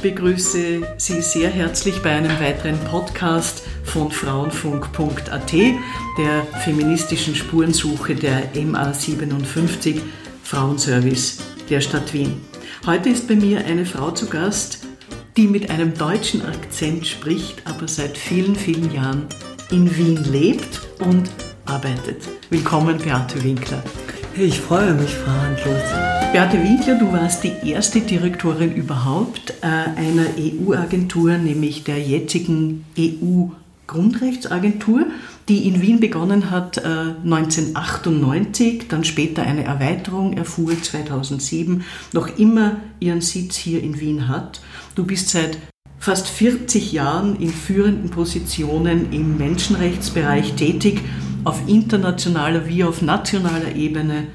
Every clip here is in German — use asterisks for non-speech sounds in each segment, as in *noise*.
begrüße Sie sehr herzlich bei einem weiteren Podcast von Frauenfunk.at, der feministischen Spurensuche der MA57 Frauenservice der Stadt Wien. Heute ist bei mir eine Frau zu Gast, die mit einem deutschen Akzent spricht, aber seit vielen, vielen Jahren in Wien lebt und arbeitet. Willkommen, Beate Winkler. Ich freue mich, Frau Handlos. Beate Winkler, du warst die erste Direktorin überhaupt äh, einer EU-Agentur, nämlich der jetzigen EU-Grundrechtsagentur, die in Wien begonnen hat äh, 1998, dann später eine Erweiterung erfuhr 2007, noch immer ihren Sitz hier in Wien hat. Du bist seit fast 40 Jahren in führenden Positionen im Menschenrechtsbereich tätig, auf internationaler wie auf nationaler Ebene.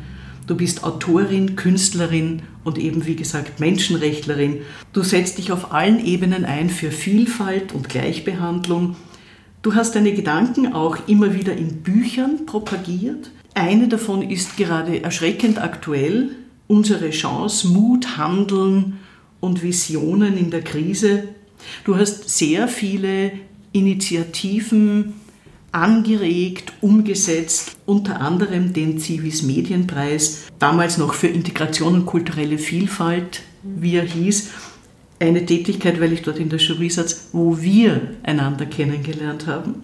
Du bist Autorin, Künstlerin und eben wie gesagt Menschenrechtlerin. Du setzt dich auf allen Ebenen ein für Vielfalt und Gleichbehandlung. Du hast deine Gedanken auch immer wieder in Büchern propagiert. Eine davon ist gerade erschreckend aktuell, unsere Chance, Mut, Handeln und Visionen in der Krise. Du hast sehr viele Initiativen angeregt, umgesetzt, unter anderem den Civis Medienpreis, damals noch für Integration und kulturelle Vielfalt, wie er hieß. Eine Tätigkeit, weil ich dort in der Jury saß, wo wir einander kennengelernt haben.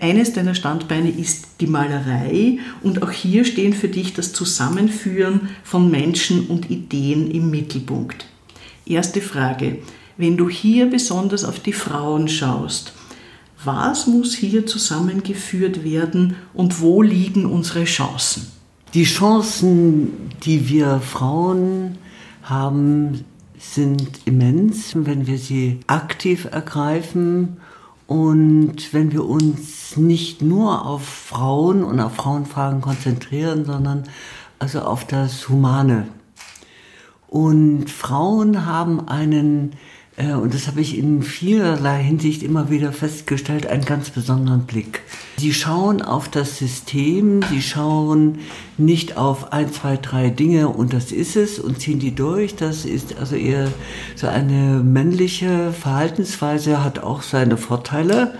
Eines deiner Standbeine ist die Malerei und auch hier stehen für dich das Zusammenführen von Menschen und Ideen im Mittelpunkt. Erste Frage, wenn du hier besonders auf die Frauen schaust, was muss hier zusammengeführt werden und wo liegen unsere Chancen? Die Chancen, die wir Frauen haben, sind immens, wenn wir sie aktiv ergreifen und wenn wir uns nicht nur auf Frauen und auf Frauenfragen konzentrieren, sondern also auf das Humane. Und Frauen haben einen und das habe ich in vielerlei Hinsicht immer wieder festgestellt, einen ganz besonderen Blick. Sie schauen auf das System, sie schauen nicht auf ein, zwei, drei Dinge und das ist es und ziehen die durch. Das ist also eher so eine männliche Verhaltensweise, hat auch seine Vorteile.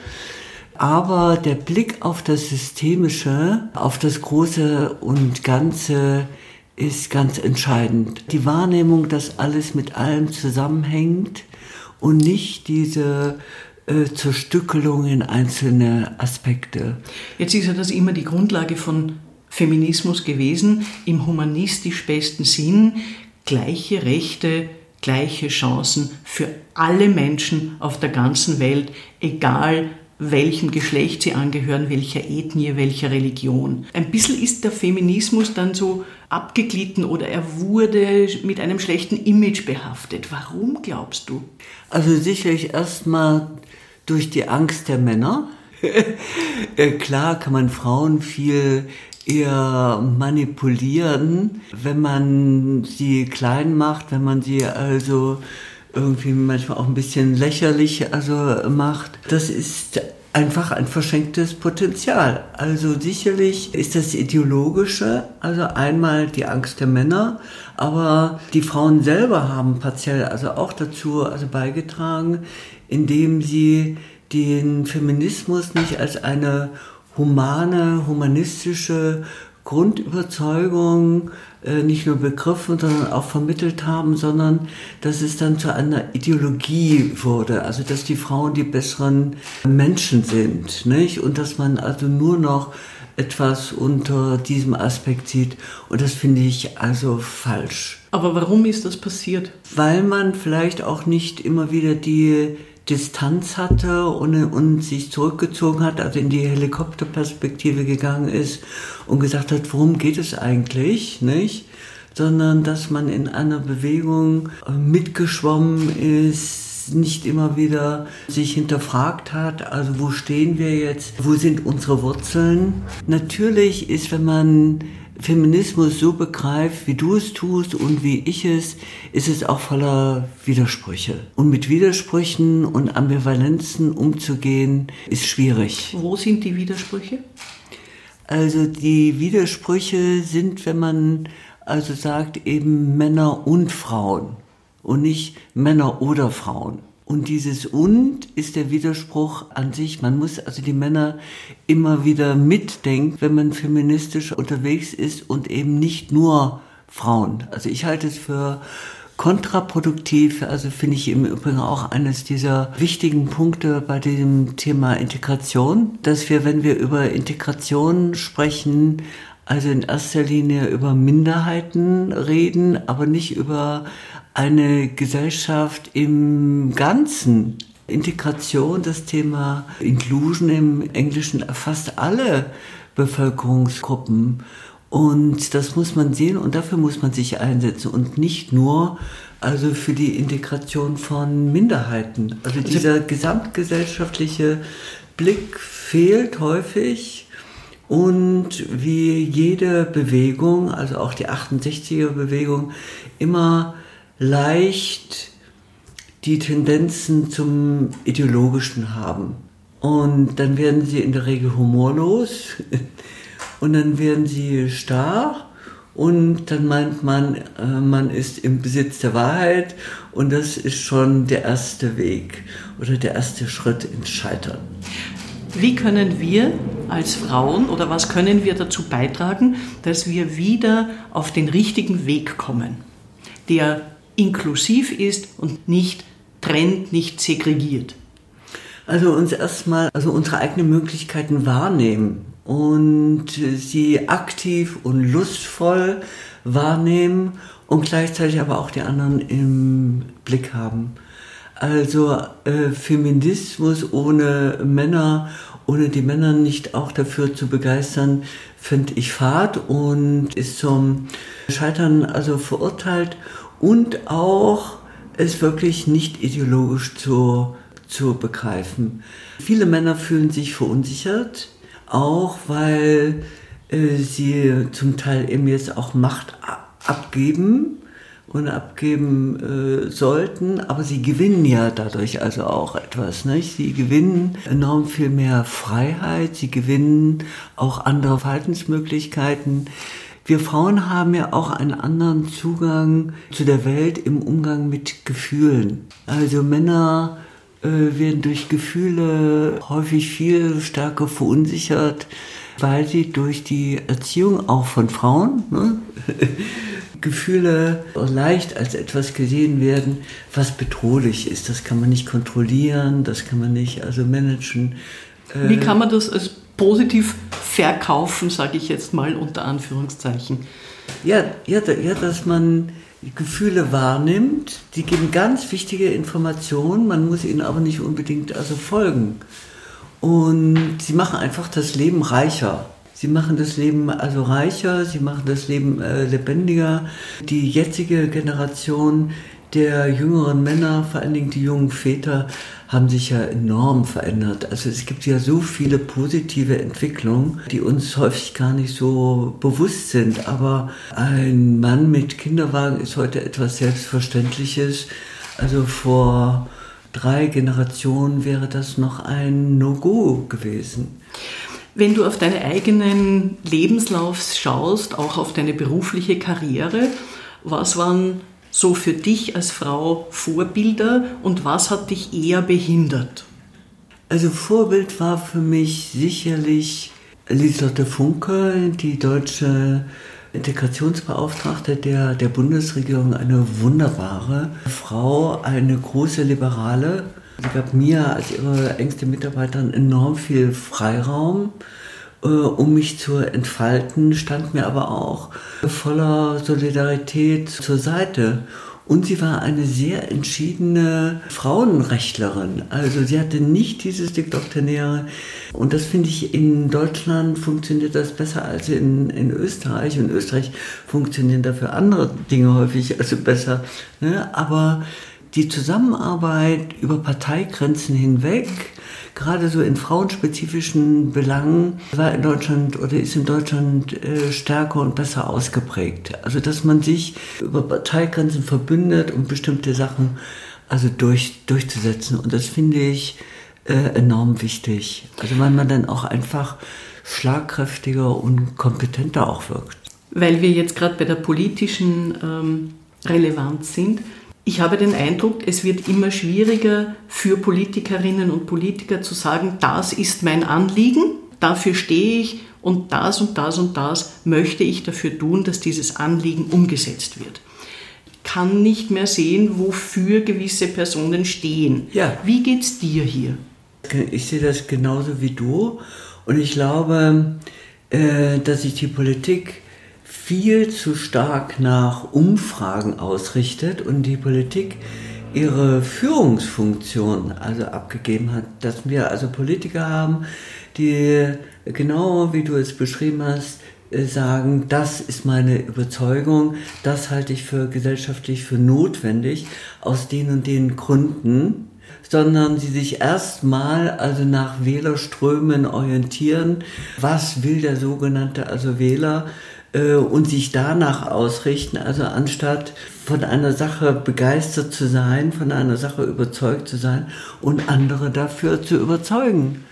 Aber der Blick auf das Systemische, auf das Große und Ganze, ist ganz entscheidend. Die Wahrnehmung, dass alles mit allem zusammenhängt, und nicht diese äh, Zerstückelung in einzelne Aspekte. Jetzt ist ja das immer die Grundlage von Feminismus gewesen, im humanistisch besten Sinn, gleiche Rechte, gleiche Chancen für alle Menschen auf der ganzen Welt, egal welchem Geschlecht sie angehören, welcher Ethnie, welcher Religion. Ein bisschen ist der Feminismus dann so abgeglitten oder er wurde mit einem schlechten Image behaftet. Warum glaubst du? Also sicherlich erstmal durch die Angst der Männer. *laughs* Äh, klar kann man Frauen viel eher manipulieren, wenn man sie klein macht, wenn man sie also irgendwie manchmal auch ein bisschen lächerlich also macht. Das ist einfach ein verschenktes Potenzial. Also sicherlich ist das ideologische, also einmal die Angst der Männer, aber die Frauen selber haben partiell also auch dazu also beigetragen, indem sie den Feminismus nicht als eine humane, humanistische Grundüberzeugung äh, nicht nur begriffen, sondern auch vermittelt haben, sondern dass es dann zu einer Ideologie wurde, also dass die Frauen die besseren Menschen sind, nicht? Und dass man also nur noch etwas unter diesem Aspekt sieht. Und das finde ich also falsch. Aber warum ist das passiert? Weil man vielleicht auch nicht immer wieder die Distanz hatte und, und sich zurückgezogen hat, also in die Helikopterperspektive gegangen ist und gesagt hat, worum geht es eigentlich, nicht? Sondern dass man in einer Bewegung äh, mitgeschwommen ist, nicht immer wieder sich hinterfragt hat, also wo stehen wir jetzt, wo sind unsere Wurzeln. Natürlich ist, wenn man Feminismus so begreift, wie du es tust und wie ich es, ist es auch voller Widersprüche. Und mit Widersprüchen und Ambivalenzen umzugehen, ist schwierig. Wo sind die Widersprüche? Also die Widersprüche sind, wenn man also sagt, eben Männer und Frauen. und nicht Männer oder Frauen. Und dieses und ist der Widerspruch an sich. Man muss also die Männer immer wieder mitdenken, wenn man feministisch unterwegs ist und eben nicht nur Frauen. Also ich halte es für kontraproduktiv, also finde ich im Übrigen auch eines dieser wichtigen Punkte bei dem Thema Integration, dass wir, wenn wir über Integration sprechen, also in erster Linie über Minderheiten reden, aber nicht über eine Gesellschaft im Ganzen. Integration, das Thema Inclusion im Englischen erfasst alle Bevölkerungsgruppen. Und das muss man sehen und dafür muss man sich einsetzen und nicht nur also für die Integration von Minderheiten. Also, also dieser gesamtgesellschaftliche Blick fehlt häufig und wie jede Bewegung, also auch die 68er Bewegung, immer leicht die Tendenzen zum Ideologischen haben. Und dann werden sie in der Regel humorlos *laughs* und dann werden sie starr und dann meint man, äh, man ist im Besitz der Wahrheit und das ist schon der erste Weg oder der erste Schritt ins Scheitern. Wie können wir als Frauen oder was können wir dazu beitragen, dass wir wieder auf den richtigen Weg kommen, der inklusiv ist und nicht trennt, nicht segregiert? Also uns erstmal, also unsere eigenen Möglichkeiten wahrnehmen und sie aktiv und lustvoll wahrnehmen und gleichzeitig aber auch die anderen im Blick haben. Also äh, Feminismus ohne Männer, ohne die Männer nicht auch dafür zu begeistern, finde ich fad und ist zum Scheitern also verurteilt und auch es wirklich nicht ideologisch zu, zu begreifen. Viele Männer fühlen sich verunsichert, auch weil äh, sie zum Teil eben jetzt auch Macht abgeben und abgeben äh, sollten, aber sie gewinnen ja dadurch also auch etwas. Nicht? Sie gewinnen enorm viel mehr Freiheit, sie gewinnen auch andere Verhaltensmöglichkeiten. Wir Frauen haben ja auch einen anderen Zugang zu der Welt im Umgang mit Gefühlen. Also Männer äh, werden durch Gefühle häufig viel stärker verunsichert, weil sie durch die Erziehung auch von Frauen ne, *laughs* Gefühle leicht als etwas gesehen werden, was bedrohlich ist. Das kann man nicht kontrollieren, das kann man nicht also managen. Äh, Wie kann man das als positiv verkaufen, sage ich jetzt mal unter Anführungszeichen? Ja, ja, ja dass man Gefühle wahrnimmt. Die geben ganz wichtige Informationen, man muss ihnen aber nicht unbedingt also folgen. Und sie machen einfach das Leben reicher. Sie machen das Leben also reicher, sie machen das Leben äh, lebendiger. Die jetzige Generation der jüngeren Männer, vor allen Dingen die jungen Väter, haben sich ja enorm verändert. Also es gibt ja so viele positive Entwicklungen, die uns häufig gar nicht so bewusst sind. Aber ein Mann mit Kinderwagen ist heute etwas Selbstverständliches. Also vor drei Generationen wäre das noch ein No-Go gewesen. Wenn du auf deinen eigenen Lebenslauf schaust, auch auf deine berufliche Karriere, was waren so für dich als Frau Vorbilder und was hat dich eher behindert? Also Vorbild war für mich sicherlich Lieselotte Funke, die deutsche Integrationsbeauftragte der, der Bundesregierung, eine wunderbare Frau, eine große Liberale. Sie gab mir als ihre engste Mitarbeiterin enorm viel Freiraum um mich zu entfalten, stand mir aber auch voller Solidarität zur Seite. Und sie war eine sehr entschiedene Frauenrechtlerin. Also sie hatte nicht dieses Dikdoktrinäre. Und das finde ich, in Deutschland funktioniert das besser als in, in Österreich. In Österreich funktionieren dafür andere Dinge häufig also besser. Ne? Aber die Zusammenarbeit über Parteigrenzen hinweg, gerade so in frauenspezifischen Belangen war in Deutschland oder ist in Deutschland äh, stärker und besser ausgeprägt. Also dass man sich über Parteigrenzen verbündet, um bestimmte Sachen also durch, durchzusetzen. Und das finde ich äh, enorm wichtig. Also weil man dann auch einfach schlagkräftiger und kompetenter auch wirkt. Weil wir jetzt gerade bei der politischen ähm, Relevanz sind, Ich habe den Eindruck, es wird immer schwieriger für Politikerinnen und Politiker zu sagen, das ist mein Anliegen, dafür stehe ich und das und das und das möchte ich dafür tun, dass dieses Anliegen umgesetzt wird. Kann nicht mehr sehen, wofür gewisse Personen stehen. Ja. Wie geht's dir hier? Ich sehe das genauso wie du und ich glaube, äh, dass sich die Politik viel zu stark nach Umfragen ausrichtet und die Politik ihre Führungsfunktion also abgegeben hat, dass wir also Politiker haben, die genau wie du es beschrieben hast, äh, sagen, das ist meine Überzeugung, das halte ich für gesellschaftlich für notwendig aus den und den Gründen, sondern sie sich erstmal also nach Wählerströmen orientieren, was will der sogenannte also Wähler äh, und sich danach ausrichten, also anstatt von einer Sache begeistert zu sein, von einer Sache überzeugt zu sein und andere dafür zu überzeugen.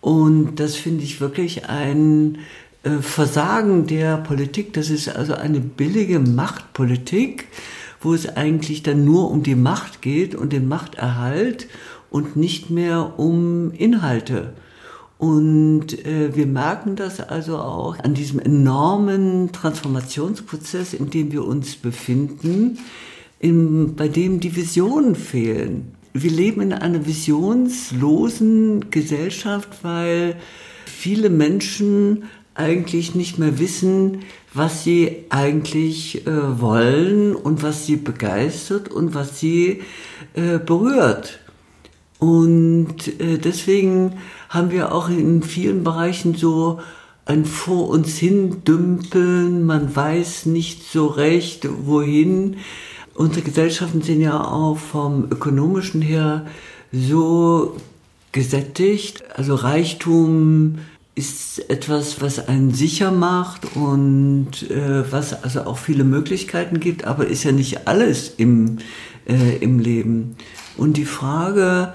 Und das finde ich wirklich ein äh, Versagen der Politik. Das ist also eine billige Machtpolitik, wo es eigentlich dann nur um die Macht geht und den Machterhalt und nicht mehr um Inhalte. Und äh, wir merken das also auch an diesem enormen Transformationsprozess, in dem wir uns befinden, in, bei dem die Visionen fehlen. Wir leben in einer visionslosen Gesellschaft, weil viele Menschen eigentlich nicht mehr wissen, was sie eigentlich äh, wollen und was sie begeistert und was sie äh, berührt. Und äh, deswegen haben wir auch in vielen Bereichen so ein vor uns hin dümpeln, man weiß nicht so recht, wohin. Unsere Gesellschaften sind ja auch vom ökonomischen her so gesättigt. Also Reichtum ist etwas, was einen sicher macht und äh, was also auch viele Möglichkeiten gibt, aber ist ja nicht alles im, äh, im Leben. Und die Frage,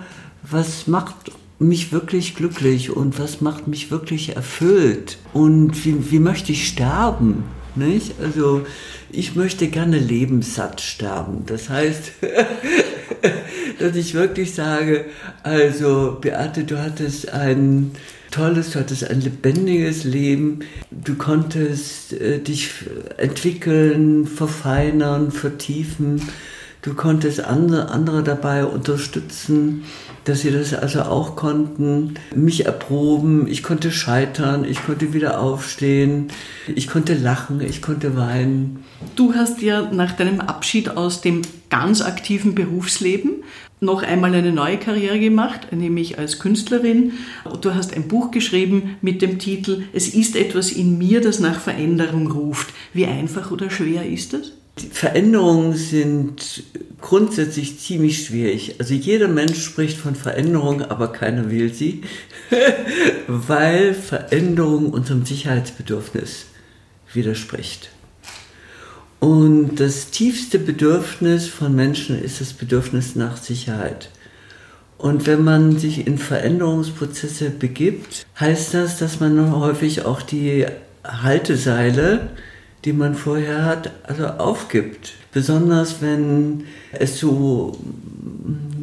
was macht mich wirklich glücklich und was macht mich wirklich erfüllt und wie, wie möchte ich sterben, nicht? Also ich möchte gerne lebenssatt sterben. Das heißt, *laughs* dass ich wirklich sage, also Beate, du hattest ein tolles, du hattest ein lebendiges Leben, du konntest äh, dich entwickeln, verfeinern, vertiefen Du konntest andere, andere dabei unterstützen, dass sie das also auch konnten, mich erproben, ich konnte scheitern, ich konnte wieder aufstehen, ich konnte lachen, ich konnte weinen. Du hast ja nach deinem Abschied aus dem ganz aktiven Berufsleben noch einmal eine neue Karriere gemacht, nämlich als Künstlerin. Du hast ein Buch geschrieben mit dem Titel Es ist etwas in mir, das nach Veränderung ruft. Wie einfach oder schwer ist das? Die Veränderungen sind grundsätzlich ziemlich schwierig. Also jeder Mensch spricht von Veränderung, aber keiner will sie, *laughs* weil Veränderung unserem Sicherheitsbedürfnis widerspricht. Und das tiefste Bedürfnis von Menschen ist das Bedürfnis nach Sicherheit. Und wenn man sich in Veränderungsprozesse begibt, heißt das, dass man häufig auch die Halteseile die man vorher hat, also aufgibt. Besonders wenn es so,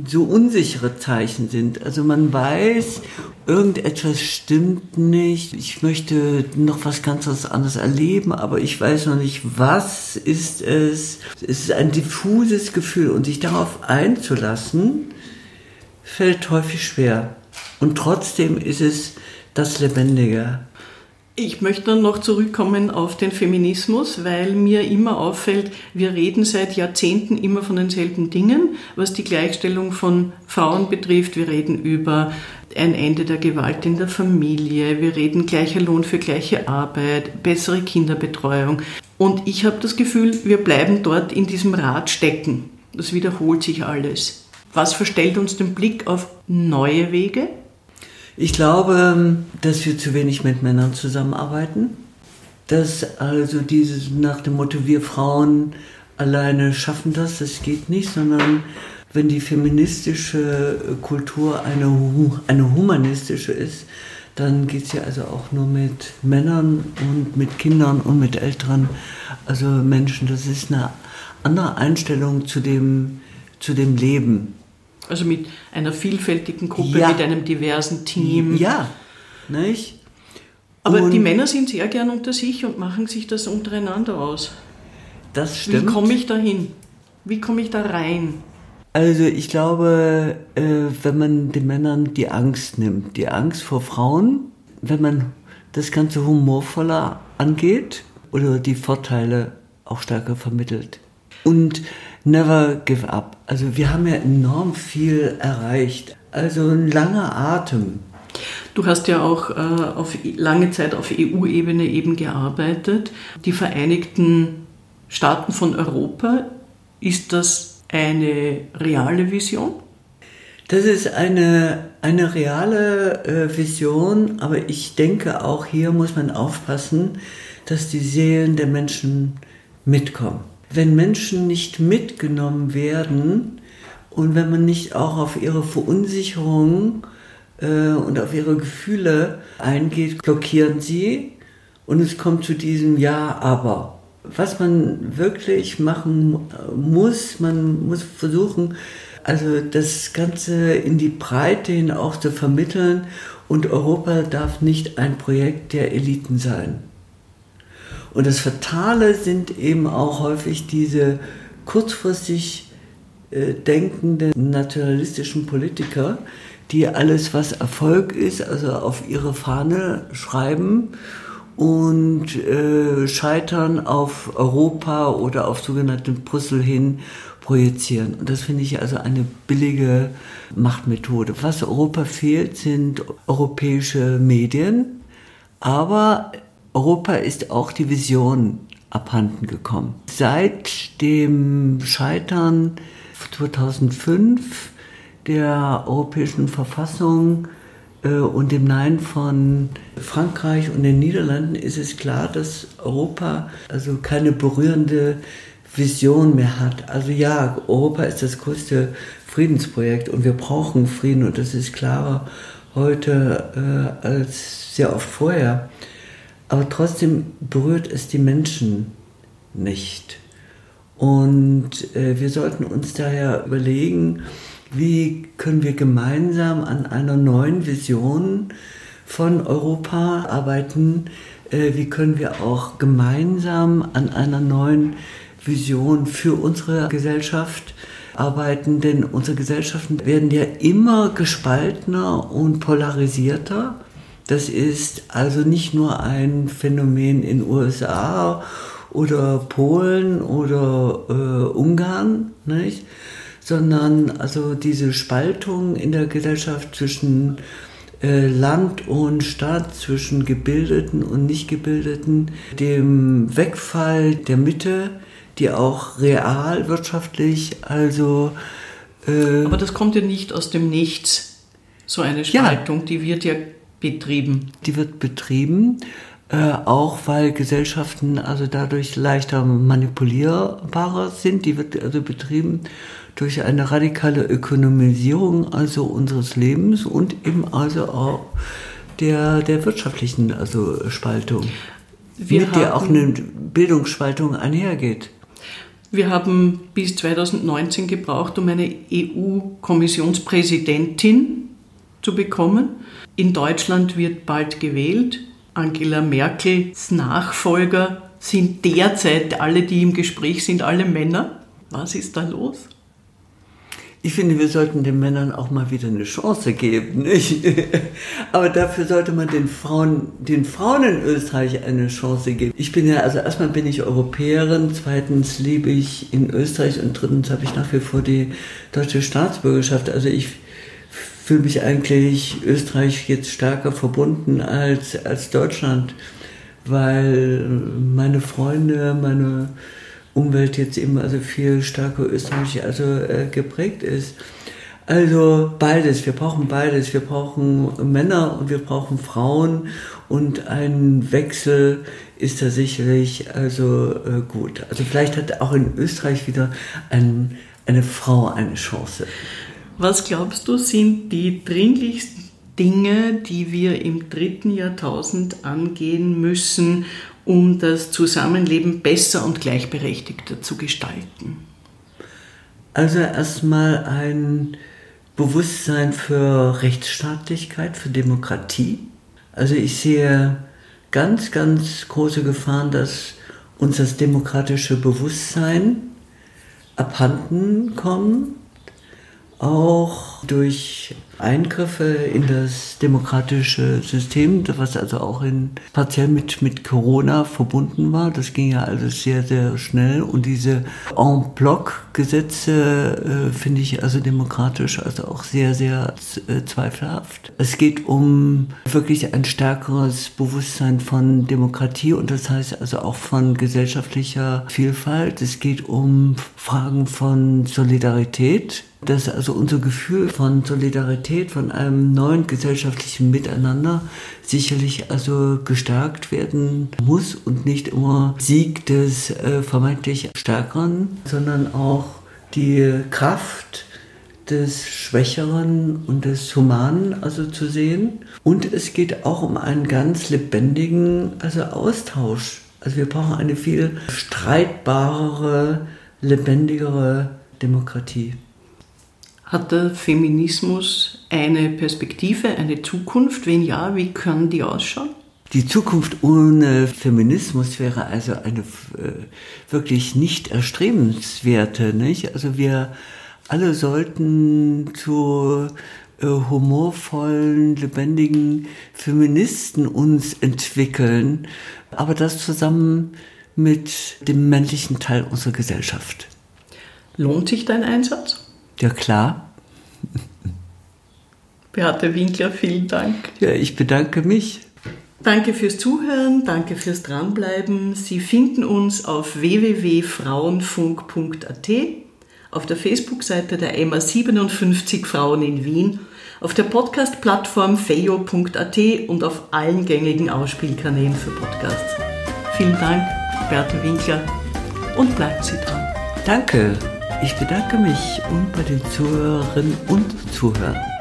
so unsichere Zeichen sind. Also man weiß, irgendetwas stimmt nicht. Ich möchte noch was ganz anderes erleben, aber ich weiß noch nicht, was ist es. Es ist ein diffuses Gefühl und sich darauf einzulassen, fällt häufig schwer. Und trotzdem ist es das Lebendige. Ich möchte dann noch zurückkommen auf den Feminismus, weil mir immer auffällt, wir reden seit Jahrzehnten immer von denselben Dingen, was die Gleichstellung von Frauen betrifft. Wir reden über ein Ende der Gewalt in der Familie, wir reden gleicher Lohn für gleiche Arbeit, bessere Kinderbetreuung. Und ich habe das Gefühl, wir bleiben dort in diesem Rad stecken. Das wiederholt sich alles. Was verstellt uns den Blick auf neue Wege? Ich glaube, dass wir zu wenig mit Männern zusammenarbeiten. Dass also dieses nach dem Motto, wir Frauen alleine schaffen das, das geht nicht, sondern wenn die feministische Kultur eine, eine humanistische ist, dann geht es ja also auch nur mit Männern und mit Kindern und mit älteren, also Menschen. Das ist eine andere Einstellung zu dem zu dem Leben. Also mit einer vielfältigen Gruppe, Ja. mit einem diversen Team. Ja, nicht? Aber Und die Männer sind sehr gern unter sich und machen sich das untereinander aus. das Wie stimmt. komme ich da hin? Wie komme ich da rein? Also ich glaube, äh, wenn man den Männern die Angst nimmt, die Angst vor Frauen, wenn man das Ganze humorvoller angeht oder die Vorteile auch stärker vermittelt. Und never give up. Also wir haben ja enorm viel erreicht. Also ein langer Atem. Du hast ja auch äh, auf lange Zeit auf EU-Ebene eben gearbeitet. Die Vereinigten Staaten von Europa, ist das eine reale Vision? Das ist eine, eine reale äh, Vision, aber ich denke auch hier muss man aufpassen, dass die Seelen der Menschen mitkommen. Wenn Menschen nicht mitgenommen werden und wenn man nicht auch auf ihre Verunsicherung äh, und auf ihre Gefühle eingeht, blockieren sie und es kommt zu diesem Ja, aber. Was man wirklich machen muss, man muss versuchen, also das Ganze in die Breite hin auch zu vermitteln und Europa darf nicht ein Projekt der Eliten sein. Und das Fatale sind eben auch häufig diese kurzfristig äh, denkenden naturalistischen Politiker, die alles, was Erfolg ist, also auf ihre Fahne schreiben und äh, Scheitern auf Europa oder auf sogenannte Brüssel hin projizieren. Und das finde ich also eine billige Machtmethode. Was Europa fehlt, sind europäische Medien, aber Europa ist auch die Vision abhanden gekommen. Seit dem Scheitern 2005 der europäischen Verfassung äh, und dem Nein von Frankreich und den Niederlanden ist es klar, dass Europa also keine berührende Vision mehr hat. Also ja, Europa ist das größte Friedensprojekt und wir brauchen Frieden und das ist klarer heute äh, als sehr oft vorher. Aber trotzdem berührt es die Menschen nicht. Und äh, wir sollten uns daher überlegen, wie können wir gemeinsam an einer neuen Vision von Europa arbeiten, äh, wie können wir auch gemeinsam an einer neuen Vision für unsere Gesellschaft arbeiten, denn unsere Gesellschaften werden ja immer gespaltener und polarisierter. Das ist also nicht nur ein Phänomen in USA oder Polen oder äh, Ungarn, nicht? sondern also diese Spaltung in der Gesellschaft zwischen äh, Land und Stadt, zwischen Gebildeten und Nichtgebildeten, dem Wegfall der Mitte, die auch real wirtschaftlich, also äh, Aber das kommt ja nicht aus dem Nichts, so eine Ja. Spaltung, die wird ja betrieben. die wird betrieben, äh, auch weil Gesellschaften also dadurch leichter manipulierbarer sind. Die wird also betrieben durch eine radikale Ökonomisierung also unseres Lebens und eben also auch der, der wirtschaftlichen also Spaltung, Wir mit der auch eine Bildungsspaltung einhergeht. Wir haben bis 2019 gebraucht, um eine EU-Kommissionspräsidentin zu bekommen. In Deutschland wird bald gewählt. Angela Merkels Nachfolger sind derzeit alle, die im Gespräch sind, alle Männer. Was ist da los? Ich finde, wir sollten den Männern auch mal wieder eine Chance geben, nicht? *laughs* Aber dafür sollte man den Frauen, den Frauen in Österreich eine Chance geben. Ich bin ja, also erstmal bin ich Europäerin, zweitens lebe ich in Österreich und drittens habe ich nach wie vor die deutsche Staatsbürgerschaft. Also ich fühle mich eigentlich Österreich jetzt stärker verbunden als, als Deutschland, weil meine Freunde, meine Umwelt jetzt eben also viel stärker österreichisch also äh, geprägt ist. Also beides, wir brauchen beides. Wir brauchen Männer und wir brauchen Frauen und ein Wechsel ist da sicherlich also äh, gut. Also vielleicht hat auch in Österreich wieder ein, eine Frau eine Chance. Was glaubst du, sind die dringlichsten Dinge, die wir im dritten Jahrtausend angehen müssen, um das Zusammenleben besser und gleichberechtigter zu gestalten? Also erstmal ein Bewusstsein für Rechtsstaatlichkeit, für Demokratie. Also ich sehe ganz, ganz große Gefahren, dass uns das demokratische Bewusstsein abhanden kommt, auch durch Eingriffe in das demokratische System, was also auch in, partiell mit, mit Corona verbunden war. Das ging ja alles sehr, sehr schnell. Und diese En-Bloc-Gesetze äh, finde ich also demokratisch also auch sehr, sehr äh, zweifelhaft. Es geht um wirklich ein stärkeres Bewusstsein von Demokratie und das heißt also auch von gesellschaftlicher Vielfalt. Es geht um Fragen von Solidarität dass also unser Gefühl von Solidarität, von einem neuen gesellschaftlichen Miteinander sicherlich also gestärkt werden muss und nicht immer Sieg des äh, vermeintlich Stärkeren, sondern auch die Kraft des Schwächeren und des Humanen also zu sehen. Und es geht auch um einen ganz lebendigen also Austausch. Also wir brauchen eine viel streitbarere, lebendigere Demokratie. Hat der Feminismus eine Perspektive, eine Zukunft? Wenn ja, wie kann die ausschauen? Die Zukunft ohne Feminismus wäre also eine äh, wirklich nicht erstrebenswerte. Nicht? Also wir alle sollten zu äh, humorvollen, lebendigen Feministen uns entwickeln, aber das zusammen mit dem männlichen Teil unserer Gesellschaft. Lohnt sich dein Einsatz? Ja, klar. Beate Winkler, vielen Dank. Ja, ich bedanke mich. Danke fürs Zuhören, danke fürs Dranbleiben. Sie finden uns auf www.frauenfunk.at, auf der Facebook-Seite der EMA 57 Frauen in Wien, auf der Podcast-Plattform feio.at und auf allen gängigen Ausspielkanälen für Podcasts. Vielen Dank, Beate Winkler, und bleibt Sie dran. Danke. Ich bedanke mich und bei den Zuhörerinnen und Zuhörern.